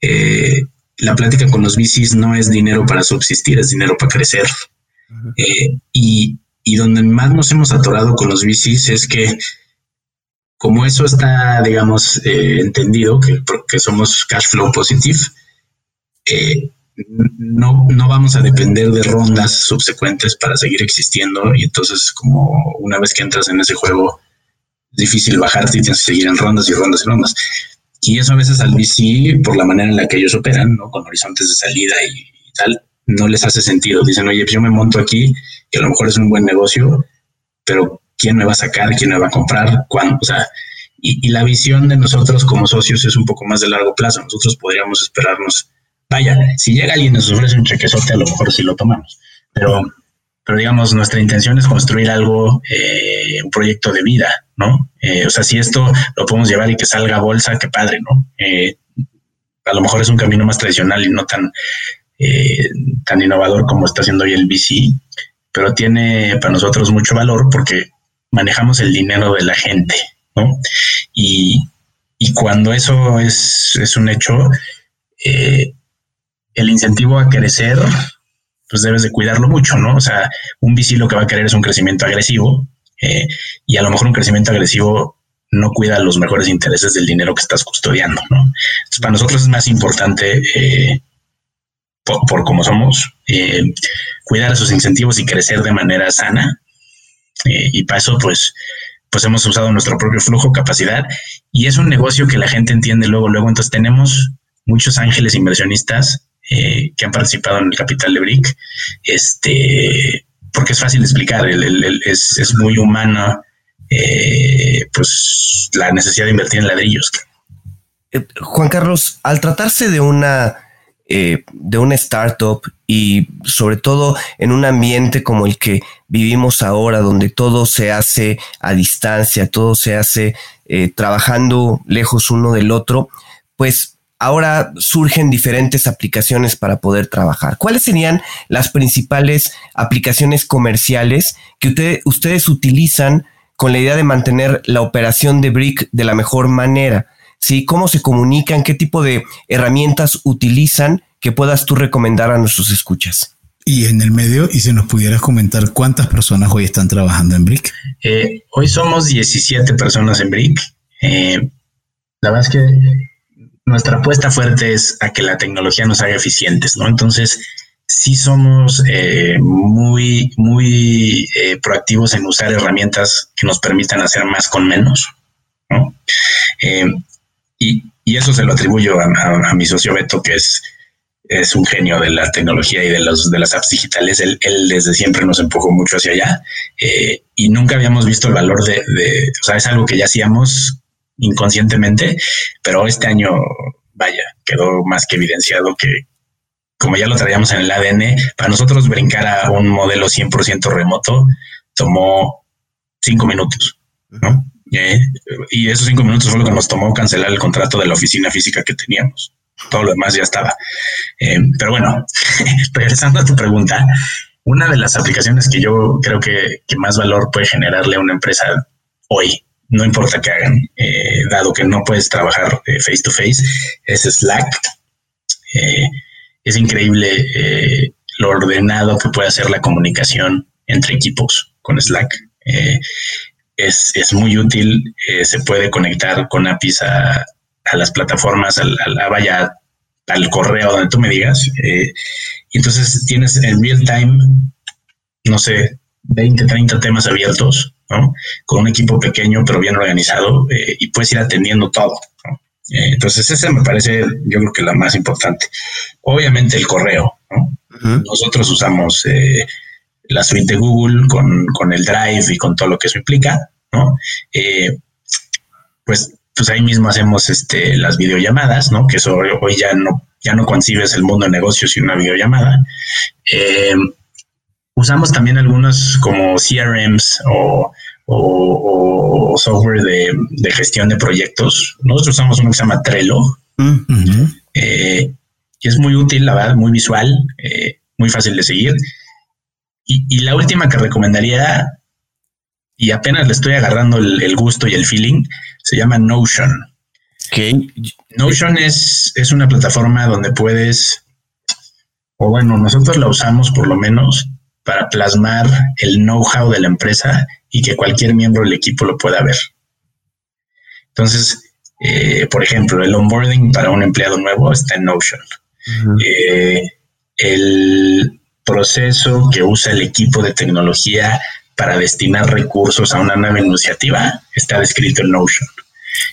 eh, la plática con los VCs no es dinero para subsistir, es dinero para crecer. Eh, y, donde más nos hemos atorado con los VCs es que como eso está, digamos, entendido, que, que, somos cash flow positive, no, no vamos a depender de rondas subsecuentes para seguir existiendo y entonces como una vez que entras en ese juego es difícil bajarte y tienes que seguir en rondas y rondas y rondas. Y eso a veces al VC, por la manera en la que ellos operan, ¿no? con horizontes de salida y, tal, no les hace sentido. Dicen, oye, pues yo me monto aquí y a lo mejor es un buen negocio, pero ¿quién me va a sacar? ¿Quién me va a comprar? ¿Cuándo? O sea, y la visión de nosotros como socios es un poco más de largo plazo. Nosotros podríamos esperarnos Vaya, si llega alguien y nos ofrece un chequezote, a lo mejor sí lo tomamos. Pero, pero digamos, nuestra intención es construir algo, eh, un proyecto de vida, ¿no? Eh, o sea, si esto lo podemos llevar y que salga bolsa, qué padre, ¿no? Eh, a lo mejor es un camino más tradicional y no tan, tan innovador como está haciendo hoy el VC, pero tiene para nosotros mucho valor porque manejamos el dinero de la gente, ¿no? Y, y cuando eso es, es un hecho, eh, el incentivo a crecer, pues debes de cuidarlo mucho, ¿no? O sea, un VC lo que va a querer es un crecimiento agresivo eh, y a lo mejor un crecimiento agresivo no cuida los mejores intereses del dinero que estás custodiando, ¿no? Entonces, para nosotros es más importante, eh, por, por, como somos, eh, cuidar esos incentivos y crecer de manera sana. y para eso, pues, pues hemos usado nuestro propio flujo, capacidad, y es un negocio que la gente entiende luego, luego. Entonces tenemos muchos ángeles inversionistas eh, que han participado en el capital de BRIC, este, porque es fácil de explicar, es, muy humana eh, pues la necesidad de invertir en ladrillos. Eh, Juan Carlos, al tratarse de una de una startup y sobre todo en un ambiente como el que vivimos ahora, donde todo se hace a distancia, todo se hace trabajando lejos uno del otro, pues ahora surgen diferentes aplicaciones para poder trabajar. ¿Cuáles serían las principales aplicaciones comerciales que ustedes utilizan con la idea de mantener la operación de Brick de la mejor manera? ¿Sí? ¿Cómo se comunican? ¿Qué tipo de herramientas utilizan que puedas tú recomendar a nuestros escuchas? Y en el medio, y si nos pudieras comentar cuántas personas hoy están trabajando en Brick. Eh, hoy somos 17 personas en Brick. Eh, la verdad es que nuestra apuesta fuerte es a que la tecnología nos haga eficientes, ¿no? Entonces, sí somos eh, muy, muy eh, proactivos en usar herramientas que nos permitan hacer más con menos, ¿no? Eh, y, eso se lo atribuyo a, mi socio Beto, que es, es un genio de la tecnología y de, los, de las apps digitales. Él, desde siempre nos empujó mucho hacia allá y nunca habíamos visto el valor de, de, o sea, es algo que ya hacíamos inconscientemente, pero este año, vaya, quedó más que evidenciado que como ya lo traíamos en el ADN, para nosotros brincar a un modelo 100% remoto tomó cinco minutos, ¿no? Eh, y esos cinco minutos fue lo que nos tomó cancelar el contrato de la oficina física que teníamos. todo lo demás ya estaba. Eh, pero bueno, regresando a tu pregunta, una de las aplicaciones que yo creo que, más valor puede generarle a una empresa hoy, no importa qué hagan, eh, dado que no puedes trabajar eh, face to face, es Slack. es increíble lo ordenado que puede hacer la comunicación entre equipos con Slack. Es, es, muy útil, se puede conectar con APIs a, a las plataformas, al, vaya al correo donde tú me digas. Eh, entonces tienes en real time, no sé, 20, 30 temas abiertos, ¿no? Con un equipo pequeño pero bien organizado eh, y puedes ir atendiendo todo. Eh, entonces esa me parece, yo creo que la más importante. Obviamente el correo, Nosotros usamos la suite de Google con, con, el Drive y con todo lo que eso implica, ¿no? pues pues ahí mismo hacemos este, las videollamadas, ¿no? Que eso hoy ya no, ya no concibes el mundo de negocios sin una videollamada. Usamos también algunos como CRMs o, software de, gestión de proyectos. Nosotros usamos uno que se llama Trello. Eh, y es muy útil, la verdad, muy visual, eh, muy fácil de seguir. Y, y, la última que recomendaría, y apenas le estoy agarrando el gusto y el feeling, se llama Notion. Notion es, es una plataforma donde puedes, o bueno, nosotros la usamos por lo menos para plasmar el know-how de la empresa y que cualquier miembro del equipo lo pueda ver. Entonces, eh, por ejemplo, el onboarding para un empleado nuevo está en Notion. Eh, el proceso que usa el equipo de tecnología para destinar recursos a una nueva iniciativa está descrito en Notion.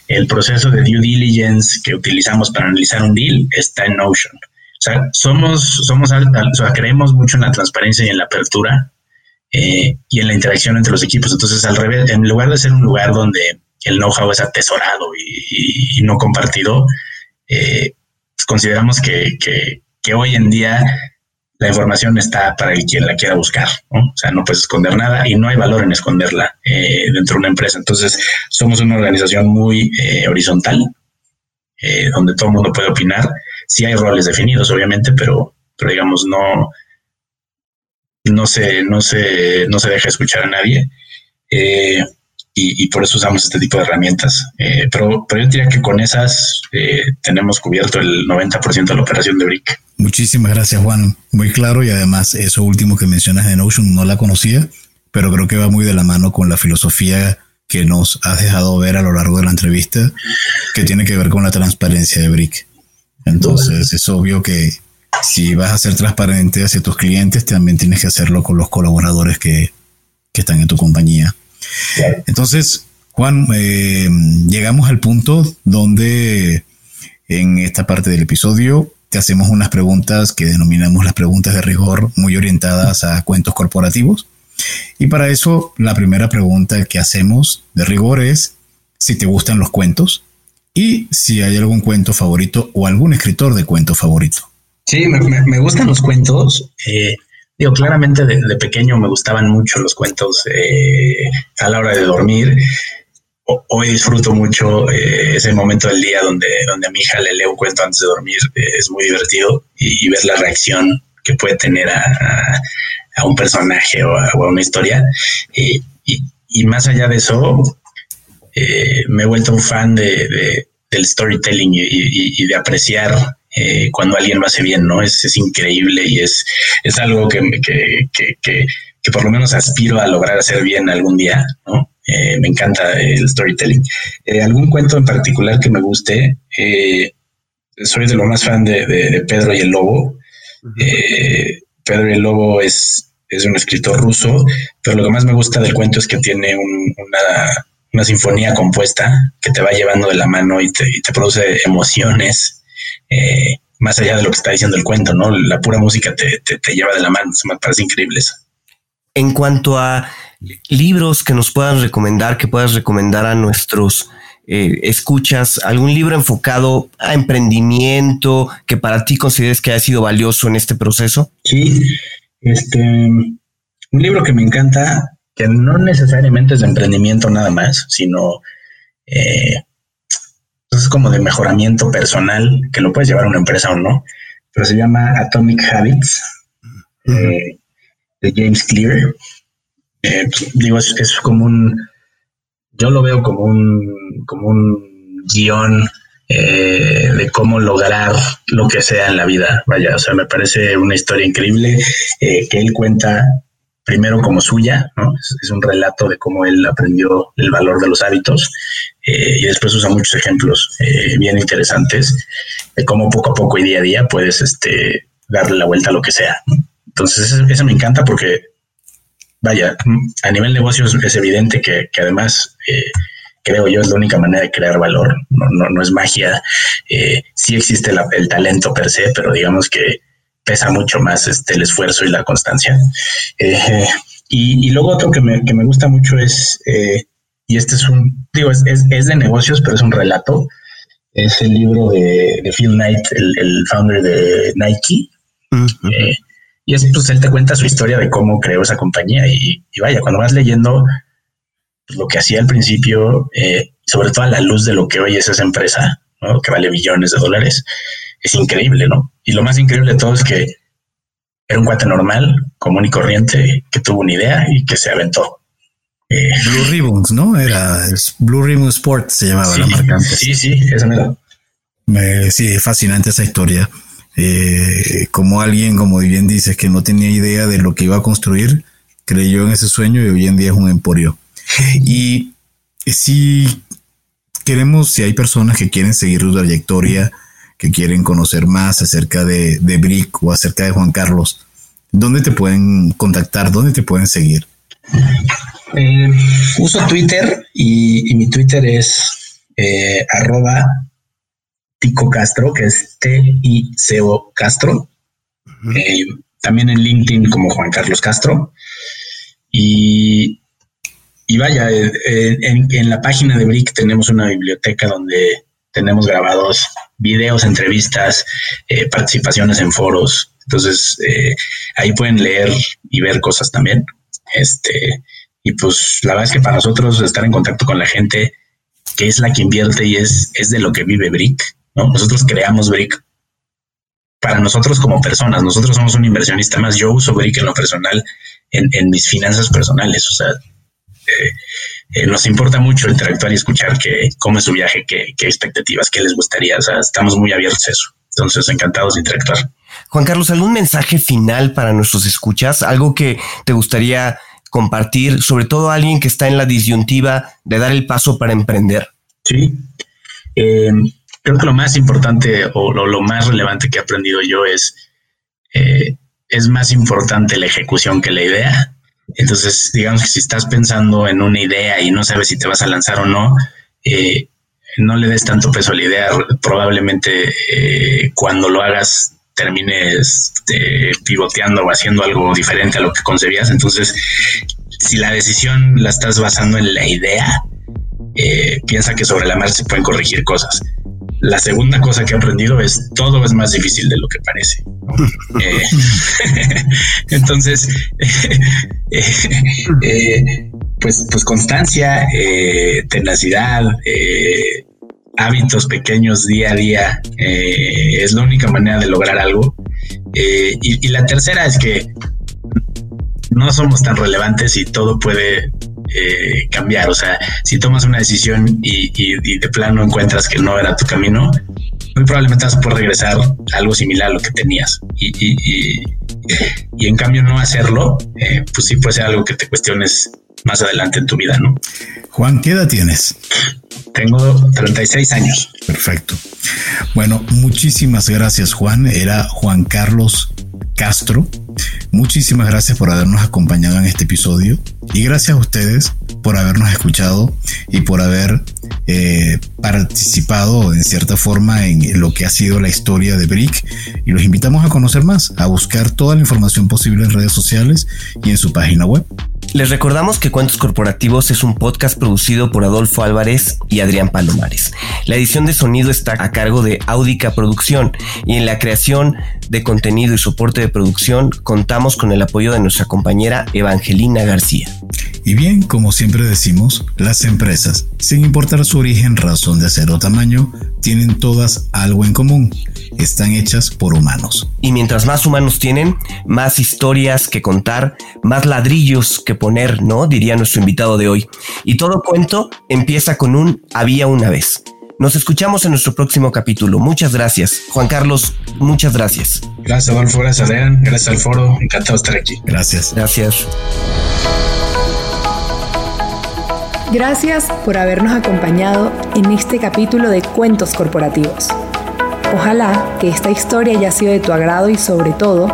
El proceso de due diligence que utilizamos para analizar un deal está en Notion. Somos, somos, o sea, creemos mucho en la transparencia y en la apertura eh, y en la interacción entre los equipos. Entonces, al revés, en lugar de ser un lugar donde el know-how es atesorado y, no compartido, eh, consideramos que, hoy en día la información está para el quien la quiera buscar, ¿no? O sea, no puedes esconder nada y no hay valor en esconderla eh, dentro de una empresa. Entonces, somos una organización muy horizontal, donde todo el mundo puede opinar. Sí hay roles definidos, obviamente, pero, pero digamos, no, no se, no se, no se deja escuchar a nadie y, por eso usamos este tipo de herramientas. Eh, pero, pero yo diría que con esas eh, tenemos cubierto el 90% de la operación de Brick. Muchísimas gracias, Juan. Muy claro y además eso último que mencionas de Notion no la conocía, pero creo que va muy de la mano con la filosofía que nos has dejado ver a lo largo de la entrevista, que tiene que ver con la transparencia de Brick. Entonces, es obvio que si vas a ser transparente hacia tus clientes, también tienes que hacerlo con los colaboradores que, que están en tu compañía. Entonces, Juan, eh, llegamos al punto donde en esta parte del episodio te hacemos unas preguntas que denominamos las preguntas de rigor muy orientadas a cuentos corporativos. Y para eso, la primera pregunta que hacemos de rigor es si te gustan los cuentos y si hay algún cuento favorito o algún escritor de cuento favorito. Sí, me, gustan los cuentos. Eh, Digo, claramente de, pequeño me gustaban mucho los cuentos eh, a la hora de dormir. hoy disfruto mucho eh, ese momento del día donde, donde a mi hija le leo un cuento antes de dormir. Eh, es muy divertido y, ver la reacción que puede tener a, un personaje o a, una historia. Y, más allá de eso, me he vuelto un fan de, del storytelling y, de apreciar eh, cuando alguien lo hace bien, ¿no? Es, es increíble y es, es algo que, que, que, que, por lo menos aspiro a lograr hacer bien algún día, ¿no? Eh, me encanta el storytelling. Eh, ¿Algún cuento en particular que me guste? soy de lo más fan de, de, Pedro y el Lobo. Pedro y el Lobo es, es un escritor ruso, pero lo que más me gusta del cuento es que tiene una, una sinfonía compuesta que te va llevando de la mano y te, y te produce emociones eh, más allá de lo que está diciendo el cuento, ¿no? La pura música te, lleva de la mano, me parece increíble eso. En cuanto a libros que nos puedan recomendar, que puedas recomendar a nuestros eh, escuchas, algún libro enfocado a emprendimiento que para ti consideres que ha sido valioso en este proceso? Sí, este, un libro que me encanta, que no necesariamente es de emprendimiento nada más, sino eh, es como de mejoramiento personal que lo puedes llevar a una empresa o no, pero se llama Atomic Habits eh, de James Clear. Eh, pues, digo, es, como un, yo lo veo como un, como un guion eh, de cómo lograr lo que sea en la vida. Vaya, o sea, me parece una historia increíble que él cuenta primero como suya, ¿no? Es, un relato de cómo él aprendió el valor de los hábitos eh, y después usa muchos ejemplos eh, bien interesantes de cómo poco a poco y día a día puedes este, darle la vuelta a lo que sea. Entonces, eso, me encanta porque, vaya, a nivel negocios es evidente que, además... Eh, creo yo es la única manera de crear valor, no, no, es magia, sí existe el talento per se, pero digamos que pesa mucho más este, el esfuerzo y la constancia. Eh, y, luego otro que me, que me gusta mucho es, eh, y este es un, digo, es, es, de negocios, pero es un relato, es el libro de, Phil Knight, el, founder de Nike. Eh, y es, pues él te cuenta su historia de cómo creó esa compañía y, vaya, cuando vas leyendo pues, lo que hacía al principio, sobre todo a la luz de lo que hoy es esa empresa, que vale billones de dólares, es increíble, ¿no? Y lo más increíble de todo es que era un cuate normal, común y corriente, que tuvo una idea y que se aventó. Eh, Blue Ribbons, ¿no? Era Blue Ribbon Sports, se llamaba la marca antes. Sí, sí, esa me Me, sí, fascinante esa historia. Eh, como alguien, como bien dices, que no tenía idea de lo que iba a construir, creyó en ese sueño y hoy en día es un emporio. Y si queremos, si hay personas que quieren seguir su trayectoria, que quieren conocer más acerca de, de Brick o acerca de Juan Carlos, ¿dónde te pueden contactar? ¿Dónde te pueden seguir? Eh, uso Twitter y, mi Twitter es eh, arroba Tico Castro, que es T-I-C-O Castro. Eh, también en LinkedIn como Juan Carlos Castro. Y, y vaya, en, en, la página de Brick tenemos una biblioteca donde tenemos grabados videos, entrevistas, eh, participaciones en foros. Entonces, eh, ahí pueden leer y ver cosas también. Este, y pues la verdad es que para nosotros estar en contacto con la gente que es la que invierte y es, es de lo que vive Brick, ¿no? Nosotros creamos Brick para nosotros como personas. Nosotros somos un inversionista más. Yo uso Brick en lo personal, en, en mis finanzas personales. O sea, eh, eh, nos importa mucho interactuar y escuchar que, cómo es su viaje, qué, expectativas, qué les gustaría. O sea, estamos muy abiertos a eso. Entonces, encantados de interactuar. Juan Carlos, ¿algún mensaje final para nuestros escuchas? ¿Algo que te gustaría compartir, sobre todo a alguien que está en la disyuntiva de dar el paso para emprender? Sí. Eh, creo que lo más importante o lo, más relevante que he aprendido yo es, eh, es más importante la ejecución que la idea. Entonces, digamos que si estás pensando en una idea y no sabes si te vas a lanzar o no, eh, no le des tanto peso a la idea. Probablemente eh, cuando lo hagas termines este, pivoteando o haciendo algo diferente a lo que concebías. Entonces, si la decisión la estás basando en la idea, eh, piensa que sobre la marcha se pueden corregir cosas. La segunda cosa que he aprendido es todo es más difícil de lo que parece. Eh, entonces, eh, pues, pues constancia, eh, tenacidad, hábitos pequeños día a día es la única manera de lograr algo. y, la tercera es que no somos tan relevantes y todo puede eh, cambiar. O sea, si tomas una decisión y, de plano encuentras que no era tu camino, muy probablemente vas a poder regresar a algo similar a lo que tenías. Y, en cambio no hacerlo, eh, pues sí puede ser algo que te cuestiones más adelante en tu vida, ¿no? Juan, ¿qué edad tienes? Tengo 36 años. Perfecto. Bueno, muchísimas gracias, Juan. Era Juan Carlos Castro. Muchísimas gracias por habernos acompañado en este episodio y gracias a ustedes por habernos escuchado y por haber eh, participado en cierta forma en lo que ha sido la historia de Brick y los invitamos a conocer más, a buscar toda la información posible en redes sociales y en su página web. Les recordamos que Cuentos Corporativos es un podcast producido por Adolfo Álvarez y Adrián Palomares. La edición de sonido está a cargo de Audica Producción y en la creación de contenido y soporte de producción contamos con el apoyo de nuestra compañera Evangelina García. Y bien, como siempre decimos, las empresas, sin importar su origen, razón de ser o tamaño, tienen todas algo en común. Están hechas por humanos. Y mientras más humanos tienen, más historias que contar, más ladrillos que poner, ¿no? Diría nuestro invitado de hoy. Y todo cuento empieza con un había una vez. Nos escuchamos en nuestro próximo capítulo. Muchas gracias. Juan Carlos, muchas gracias. Gracias, Adolfo. Gracias, Adrián. Gracias al foro. Encantado de estar aquí. Gracias. Gracias. Gracias por habernos acompañado en este capítulo de Cuentos Corporativos. Ojalá que esta historia haya sido de tu agrado y sobre todo